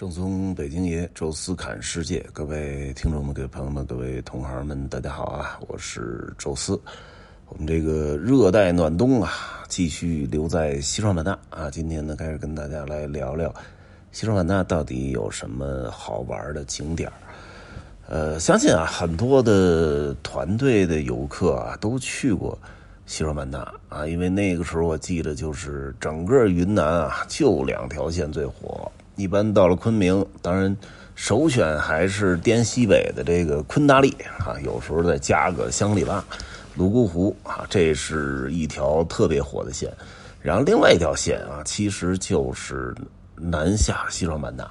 正宗北京爷，宙斯侃世界，各位听众们、各位朋友们、各位同行们，大家好啊！我是宙斯。我们这个热带暖冬啊，继续留在西双版纳啊。今天呢，开始跟大家来聊聊西双版纳到底有什么好玩的景点呃，相信啊，很多的团队的游客啊，都去过西双版纳啊，因为那个时候我记得就是整个云南啊，就两条线最火。一般到了昆明，当然首选还是滇西北的这个昆大丽啊，有时候再加个香里拉、泸沽湖啊，这是一条特别火的线。然后另外一条线啊，其实就是南下西双版纳，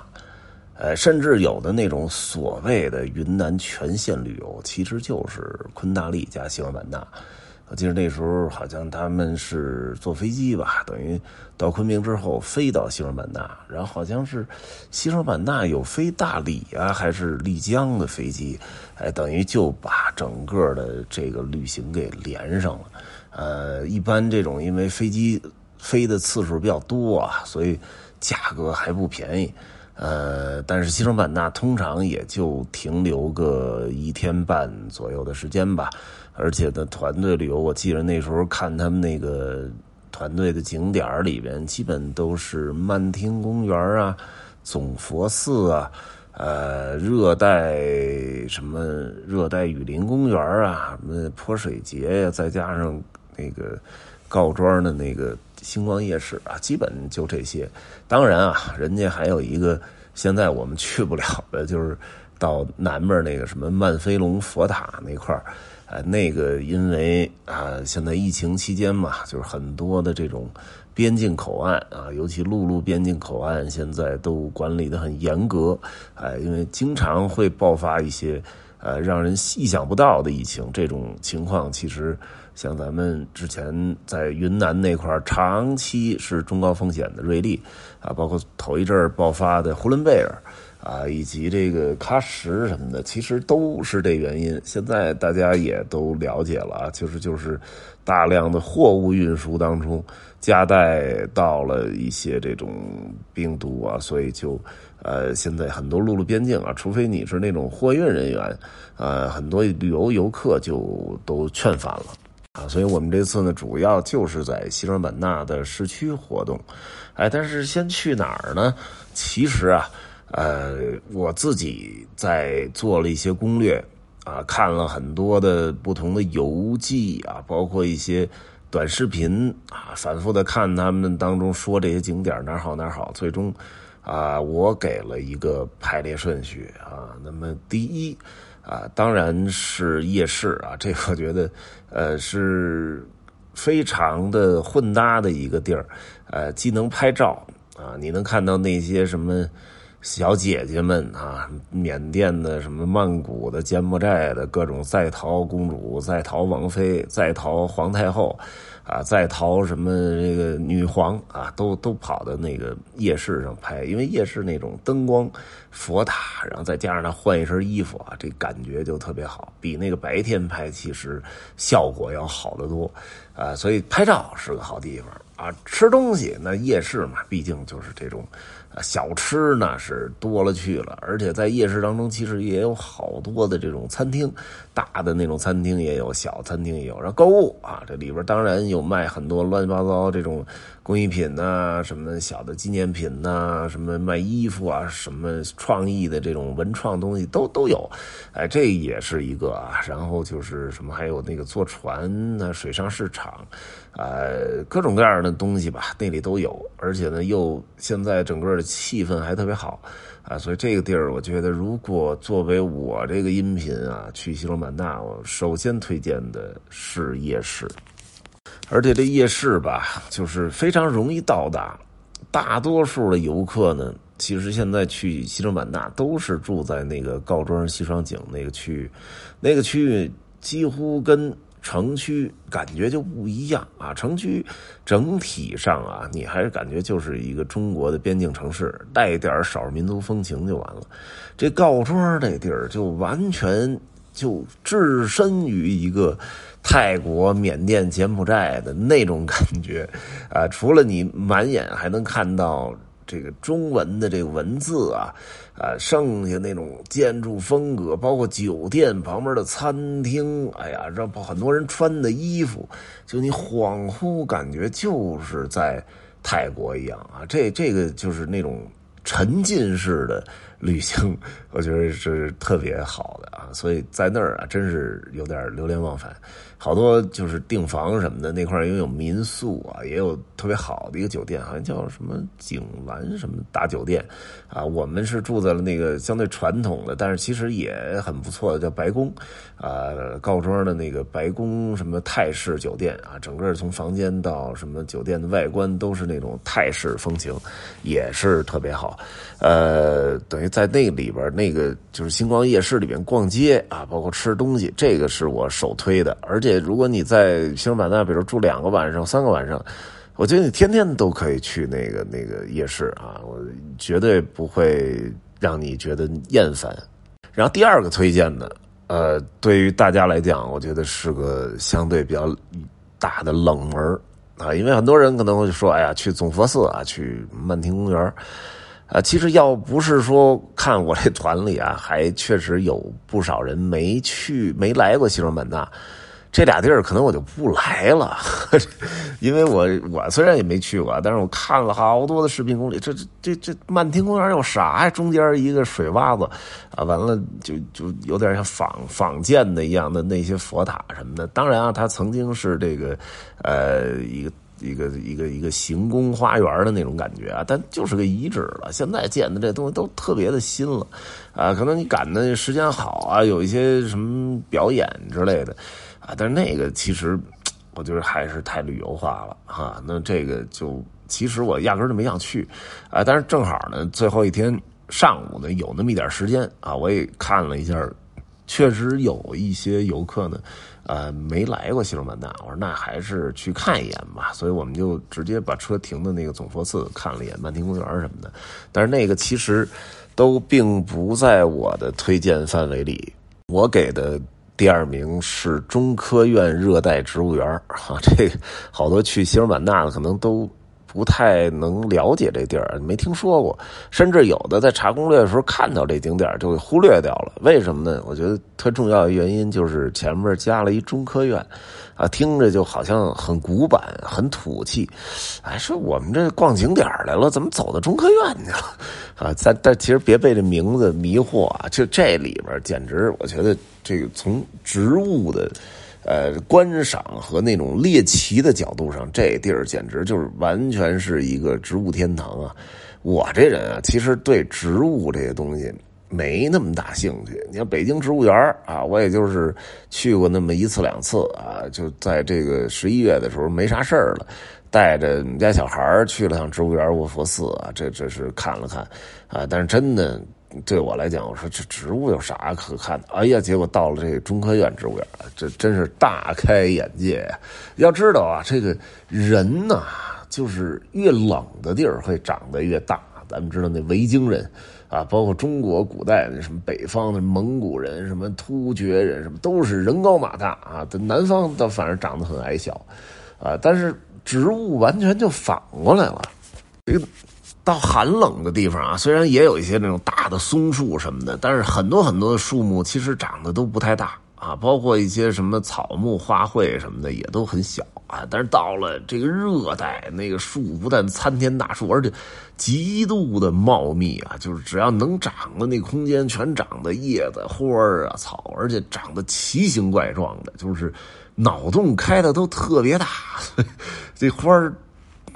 呃，甚至有的那种所谓的云南全线旅游，其实就是昆大丽加西双版纳。我记得那时候好像他们是坐飞机吧，等于到昆明之后飞到西双版纳，然后好像是西双版纳有飞大理啊，还是丽江的飞机，哎，等于就把整个的这个旅行给连上了。呃，一般这种因为飞机飞的次数比较多啊，所以价格还不便宜。呃，但是西双版纳通常也就停留个一天半左右的时间吧。而且呢，团队旅游，我记得那时候看他们那个团队的景点里边，基本都是曼听公园啊、总佛寺啊、呃，热带什么热带雨林公园啊、什么泼水节呀，再加上那个告庄的那个星光夜市啊，基本就这些。当然啊，人家还有一个现在我们去不了的，就是到南面那个什么曼飞龙佛塔那块。呃，那个因为啊，现在疫情期间嘛，就是很多的这种边境口岸啊，尤其陆路边境口岸，现在都管理的很严格。哎，因为经常会爆发一些呃让人意想不到的疫情，这种情况其实像咱们之前在云南那块长期是中高风险的瑞丽啊，包括头一阵爆发的呼伦贝尔。啊，以及这个喀什什么的，其实都是这原因。现在大家也都了解了啊，其实就是大量的货物运输当中夹带到了一些这种病毒啊，所以就呃，现在很多陆路边境啊，除非你是那种货运人员，呃，很多旅游游客就都劝返了啊。所以我们这次呢，主要就是在西双版纳的市区活动，哎，但是先去哪儿呢？其实啊。呃，我自己在做了一些攻略啊，看了很多的不同的游记啊，包括一些短视频啊，反复的看他们当中说这些景点哪好哪好，最终啊，我给了一个排列顺序啊。那么第一啊，当然是夜市啊，这个我觉得呃是非常的混搭的一个地儿，呃，既能拍照啊，你能看到那些什么。小姐姐们啊，缅甸的、什么曼谷的、柬埔寨的各种在逃公主、在逃王妃、在逃皇太后，啊，在逃什么这个女皇啊，都都跑到那个夜市上拍，因为夜市那种灯光、佛塔，然后再加上他换一身衣服啊，这感觉就特别好，比那个白天拍其实效果要好得多，啊，所以拍照是个好地方啊，吃东西那夜市嘛，毕竟就是这种。小吃呢是多了去了，而且在夜市当中，其实也有好多的这种餐厅，大的那种餐厅也有，小餐厅也有。然后购物啊，这里边当然有卖很多乱七八糟这种工艺品呐，什么小的纪念品呐，什么卖衣服啊，什么创意的这种文创东西都都有。哎，这也是一个啊。然后就是什么，还有那个坐船呐，水上市场，呃，各种各样的东西吧，那里都有。而且呢，又现在整个的。气氛还特别好啊，所以这个地儿，我觉得如果作为我这个音频啊去西双版那，我首先推荐的是夜市，而且这夜市吧，就是非常容易到达。大多数的游客呢，其实现在去西双版纳都是住在那个告庄西双景那个区域，那个区域几乎跟。城区感觉就不一样啊！城区整体上啊，你还是感觉就是一个中国的边境城市，带点少数民族风情就完了。这告庄这地儿就完全就置身于一个泰国、缅甸、柬埔寨的那种感觉啊！除了你满眼还能看到这个中文的这个文字啊，啊，剩下那种建筑风格，包括酒店旁边的餐厅，哎呀，让很多人穿的衣服，就你恍惚感觉就是在泰国一样啊，这这个就是那种沉浸式的。旅行，我觉得是特别好的啊，所以在那儿啊，真是有点流连忘返。好多就是订房什么的，那块儿因为有民宿啊，也有特别好的一个酒店，好像叫什么景兰什么大酒店啊。我们是住在了那个相对传统的，但是其实也很不错的，叫白宫啊，告庄的那个白宫什么泰式酒店啊，整个从房间到什么酒店的外观都是那种泰式风情，也是特别好。呃，等于在那里边那个就是星光夜市里边逛街啊，包括吃东西，这个是我首推的，而且。如果你在西双版纳，比如住两个晚上、三个晚上，我觉得你天天都可以去那个那个夜市啊，我绝对不会让你觉得厌烦。然后第二个推荐的，呃，对于大家来讲，我觉得是个相对比较大的冷门啊，因为很多人可能会说：“哎呀，去总佛寺啊，去曼听公园。”啊，其实要不是说看我这团里啊，还确实有不少人没去、没来过西双版纳。这俩地儿可能我就不来了，因为我我虽然也没去过，但是我看了好多的视频攻略。这这这这曼听公园有啥呀？中间一个水洼子，啊，完了就就有点像仿仿建的一样的那些佛塔什么的。当然啊，它曾经是这个呃一个一个一个一个行宫花园的那种感觉啊，但就是个遗址了。现在建的这东西都特别的新了，啊，可能你赶的时间好啊，有一些什么表演之类的。啊但是那个其实，我觉得还是太旅游化了哈。那这个就其实我压根就没想去，啊，但是正好呢，最后一天上午呢有那么一点时间啊，我也看了一下，确实有一些游客呢，呃，没来过西双版纳。我说那还是去看一眼吧，所以我们就直接把车停的那个总佛寺看了一眼，曼听公园什么的。但是那个其实都并不在我的推荐范围里，我给的。第二名是中科院热带植物园哈，这好多去西双版纳的可能都不太能了解这地儿，没听说过，甚至有的在查攻略的时候看到这景点就给忽略掉了。为什么呢？我觉得特重要的原因就是前面加了一中科院。啊，听着就好像很古板、很土气，哎，说我们这逛景点来了，怎么走到中科院去了？啊，但但其实别被这名字迷惑啊，就这里边简直，我觉得这个从植物的呃观赏和那种猎奇的角度上，这地儿简直就是完全是一个植物天堂啊！我这人啊，其实对植物这些东西。没那么大兴趣。你看北京植物园啊，我也就是去过那么一次两次啊，就在这个十一月的时候没啥事儿了，带着我们家小孩去了趟植物园卧佛寺啊，这这是看了看啊。但是真的对我来讲，我说这植物有啥可看的？哎呀，结果到了这个中科院植物园，这真是大开眼界！要知道啊，这个人呐，就是越冷的地儿会长得越大。咱们知道那维京人。啊，包括中国古代的什么北方的蒙古人、什么突厥人，什么都是人高马大啊。南方倒反而长得很矮小，啊，但是植物完全就反过来了。这个到寒冷的地方啊，虽然也有一些那种大的松树什么的，但是很多很多的树木其实长得都不太大。啊，包括一些什么草木花卉什么的也都很小啊，但是到了这个热带，那个树不但参天大树，而且极度的茂密啊，就是只要能长的那空间全长的叶子、花儿啊、草，而且长得奇形怪状的，就是脑洞开的都特别大。这花儿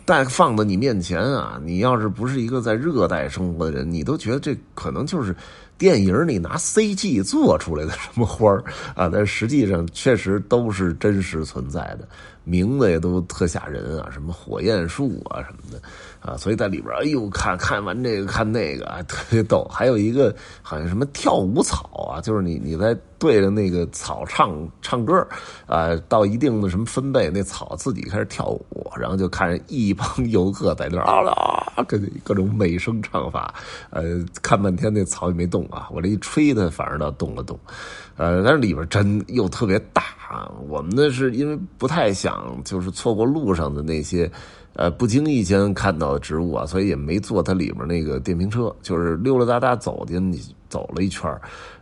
但放到你面前啊，你要是不是一个在热带生活的人，你都觉得这可能就是。电影里拿 CG 做出来的什么花啊？但实际上确实都是真实存在的，名字也都特吓人啊，什么火焰树啊什么的。啊，所以在里边，哎呦，看看完这个看那个，特别逗。还有一个好像什么跳舞草啊，就是你你在对着那个草唱唱歌啊，到一定的什么分贝，那草自己开始跳舞，然后就看一帮 游客在那啊啦，各各种美声唱法，呃，看半天那草也没动啊，我这一吹它反而倒动了动，呃，但是里边真又特别大。我们呢是因为不太想就是错过路上的那些。呃，不经意间看到的植物啊，所以也没坐它里面那个电瓶车，就是溜溜达达走进去，走了一圈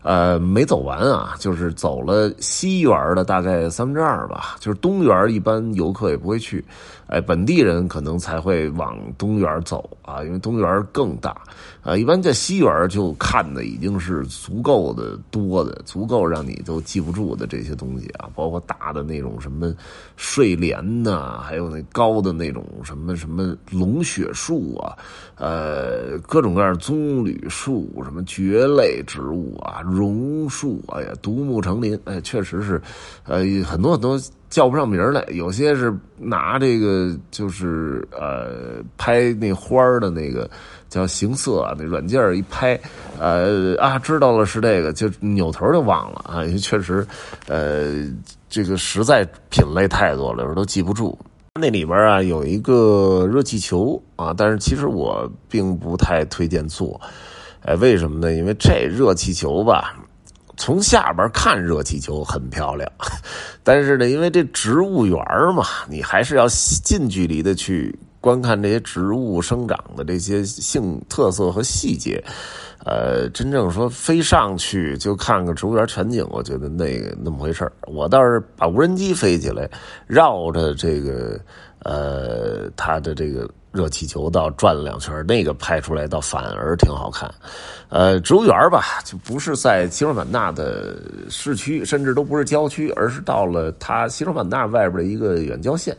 呃，没走完啊，就是走了西园的大概三分之二吧，就是东园一般游客也不会去，哎，本地人可能才会往东园走啊，因为东园更大，啊，一般在西园就看的已经是足够的多的，足够让你都记不住的这些东西啊，包括大的那种什么睡莲呐，还有那高的那种什么什么龙血树啊，呃，各种各样棕榈树，什么蕨类类植物啊。榕树，哎呀，独木成林，哎，确实是，呃，很多很多叫不上名来，有些是拿这个就是呃拍那花的那个叫形色啊，那软件一拍，呃啊，知道了是这个，就扭头就忘了啊，确实，呃，这个实在品类太多了，有时候都记不住。那里边啊有一个热气球啊，但是其实我并不太推荐做。哎，为什么呢？因为这热气球吧，从下边看热气球很漂亮，但是呢，因为这植物园嘛，你还是要近距离的去观看这些植物生长的这些性特色和细节。呃，真正说飞上去就看个植物园全景，我觉得那个那么回事我倒是把无人机飞起来，绕着这个呃它的这个。热气球倒转了两圈，那个拍出来倒反而挺好看。呃，植物园吧，就不是在西双版纳的市区，甚至都不是郊区，而是到了它西双版纳外边的一个远郊县。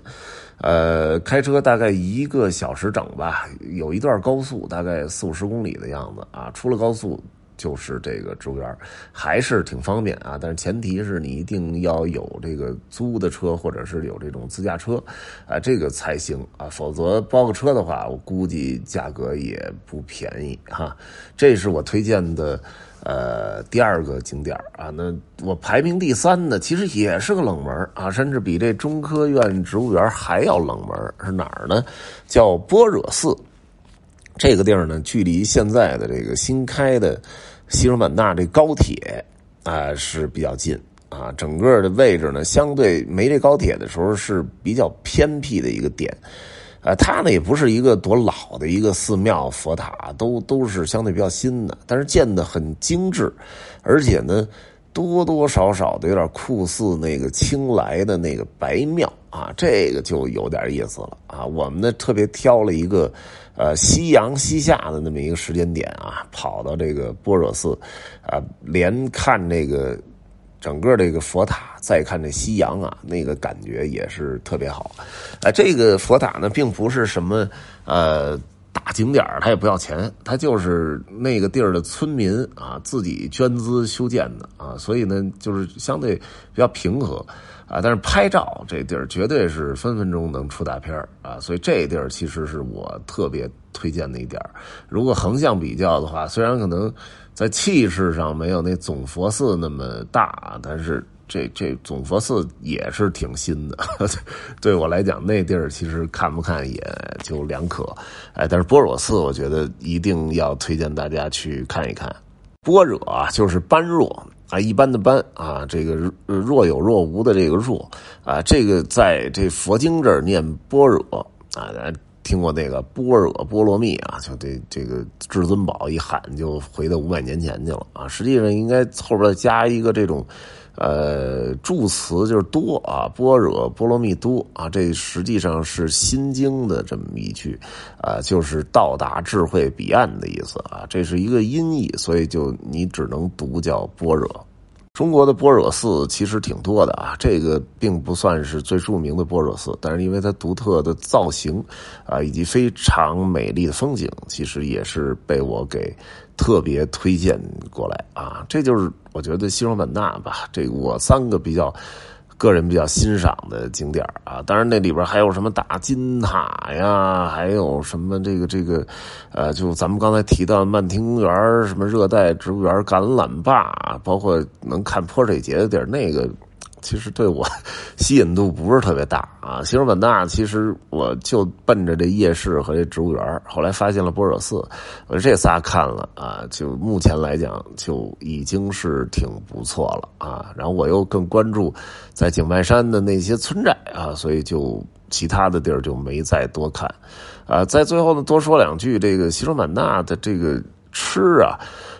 呃，开车大概一个小时整吧，有一段高速，大概四五十公里的样子啊。出了高速。就是这个植物园还是挺方便啊，但是前提是你一定要有这个租的车，或者是有这种自驾车啊，这个才行啊，否则包个车的话，我估计价格也不便宜哈。这是我推荐的呃第二个景点啊，那我排名第三的其实也是个冷门啊，甚至比这中科院植物园还要冷门，是哪儿呢？叫般若寺。这个地儿呢，距离现在的这个新开的。西双版纳这高铁啊是比较近啊，整个的位置呢，相对没这高铁的时候是比较偏僻的一个点，啊，它呢也不是一个多老的一个寺庙佛塔，都都是相对比较新的，但是建的很精致，而且呢多多少少的有点酷似那个青来的那个白庙啊，这个就有点意思了啊，我们呢特别挑了一个。呃，夕阳西下的那么一个时间点啊，跑到这个般若寺，啊，连看这个整个这个佛塔，再看这夕阳啊，那个感觉也是特别好。啊，这个佛塔呢，并不是什么呃大景点它也不要钱，它就是那个地儿的村民啊自己捐资修建的啊，所以呢，就是相对比较平和。啊，但是拍照这地儿绝对是分分钟能出大片啊，所以这地儿其实是我特别推荐的一点如果横向比较的话，虽然可能在气势上没有那总佛寺那么大，但是这这总佛寺也是挺新的。对我来讲，那地儿其实看不看也就两可。哎，但是般若寺，我觉得一定要推荐大家去看一看。般若，就是般若。啊，一般的般啊，这个若有若无的这个若啊，这个在这佛经这儿念般若啊，听过那个般若波罗蜜啊，就这这个至尊宝一喊就回到五百年前去了啊，实际上应该后边加一个这种。呃，助词就是多啊，般若波罗蜜多啊，这实际上是心经的这么一句啊，就是到达智慧彼岸的意思啊，这是一个音译，所以就你只能读叫般若。中国的般若寺其实挺多的啊，这个并不算是最著名的般若寺，但是因为它独特的造型啊，以及非常美丽的风景，其实也是被我给特别推荐过来啊。这就是我觉得西双版纳吧，这我三个比较。个人比较欣赏的景点啊，当然那里边还有什么大金塔呀，还有什么这个这个，呃，就咱们刚才提到曼听公园什么热带植物园、橄榄坝，包括能看泼水节的地儿，那个其实对我 吸引度不是特别大啊。西双版纳其实我就奔着这夜市和这植物园，后来发现了波尔寺，我这仨看了啊，就目前来讲就已经是挺不错了啊。然后我又更关注在井外山的那些村寨啊，所以就其他的地儿就没再多看啊。在最后呢，多说两句，这个西双版纳的这个吃啊，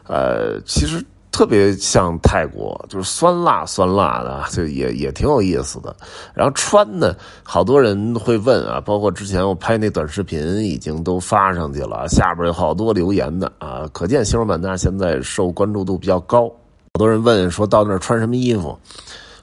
呃，其实。特别像泰国，就是酸辣酸辣的，就也也挺有意思的。然后穿呢，好多人会问啊，包括之前我拍那短视频已经都发上去了，下边有好多留言的啊，可见西双版纳现在受关注度比较高。好多人问说到那儿穿什么衣服。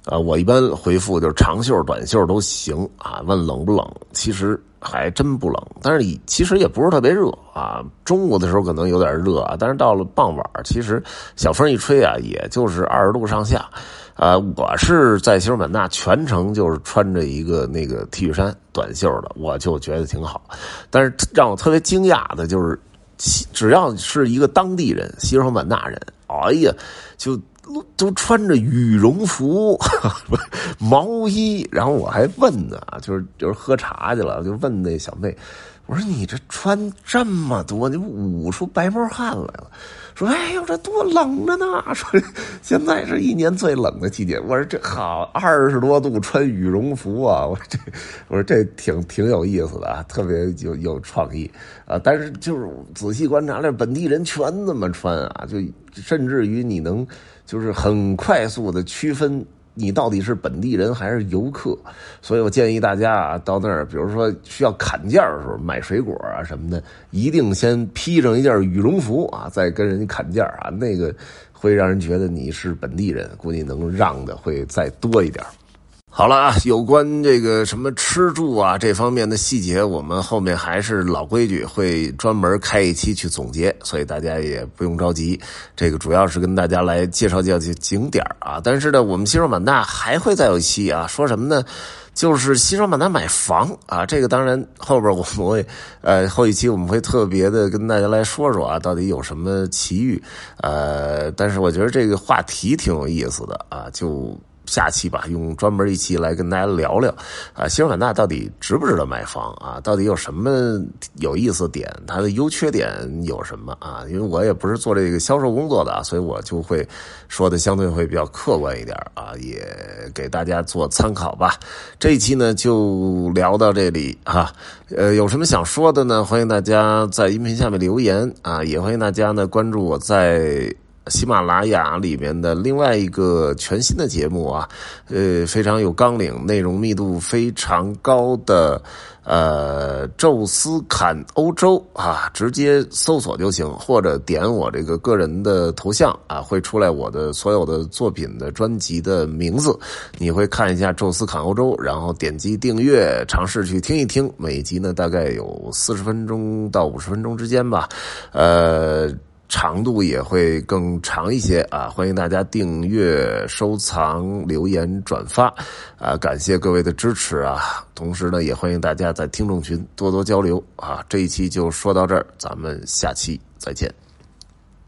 啊，我一般回复就是长袖、短袖都行啊。问冷不冷？其实还真不冷，但是其实也不是特别热啊。中午的时候可能有点热啊，但是到了傍晚，其实小风一吹啊，也就是二十度上下。啊，我是在西双版纳全程就是穿着一个那个 T 恤衫短袖的，我就觉得挺好。但是让我特别惊讶的就是，只要是一个当地人，西双版纳人，哎呀，就。都穿着羽绒服、毛衣，然后我还问呢，就是就是喝茶去了，就问那小妹，我说你这穿这么多，你捂出白毛汗来了？说哎呦，这多冷着呢！说现在是一年最冷的季节。我说这好，二十多度穿羽绒服啊！我说这，我说这挺挺有意思的啊，特别有有创意啊。但是就是仔细观察，这本地人全这么穿啊，就甚至于你能。就是很快速的区分你到底是本地人还是游客，所以我建议大家啊，到那儿，比如说需要砍价的时候，买水果啊什么的，一定先披上一件羽绒服啊，再跟人家砍价啊，那个会让人觉得你是本地人，估计能让的会再多一点。好了啊，有关这个什么吃住啊这方面的细节，我们后面还是老规矩，会专门开一期去总结，所以大家也不用着急。这个主要是跟大家来介绍介绍景点啊。但是呢，我们西双版纳还会再有一期啊，说什么呢？就是西双版纳买房啊。这个当然后边我们会呃后一期我们会特别的跟大家来说说啊，到底有什么奇遇呃。但是我觉得这个话题挺有意思的啊，就。下期吧，用专门一期来跟大家聊聊，啊，西双版纳到底值不值得买房啊？到底有什么有意思点？它的优缺点有什么啊？因为我也不是做这个销售工作的，所以我就会说的相对会比较客观一点啊，也给大家做参考吧。这一期呢就聊到这里啊，呃，有什么想说的呢？欢迎大家在音频下面留言啊，也欢迎大家呢关注我在。喜马拉雅里面的另外一个全新的节目啊，呃，非常有纲领，内容密度非常高的，呃，宙斯侃欧洲啊，直接搜索就行，或者点我这个个人的头像啊，会出来我的所有的作品的专辑的名字，你会看一下宙斯侃欧洲，然后点击订阅，尝试去听一听，每集呢大概有四十分钟到五十分钟之间吧，呃。长度也会更长一些啊！欢迎大家订阅、收藏、留言、转发，啊，感谢各位的支持啊！同时呢，也欢迎大家在听众群多多交流啊！这一期就说到这儿，咱们下期再见。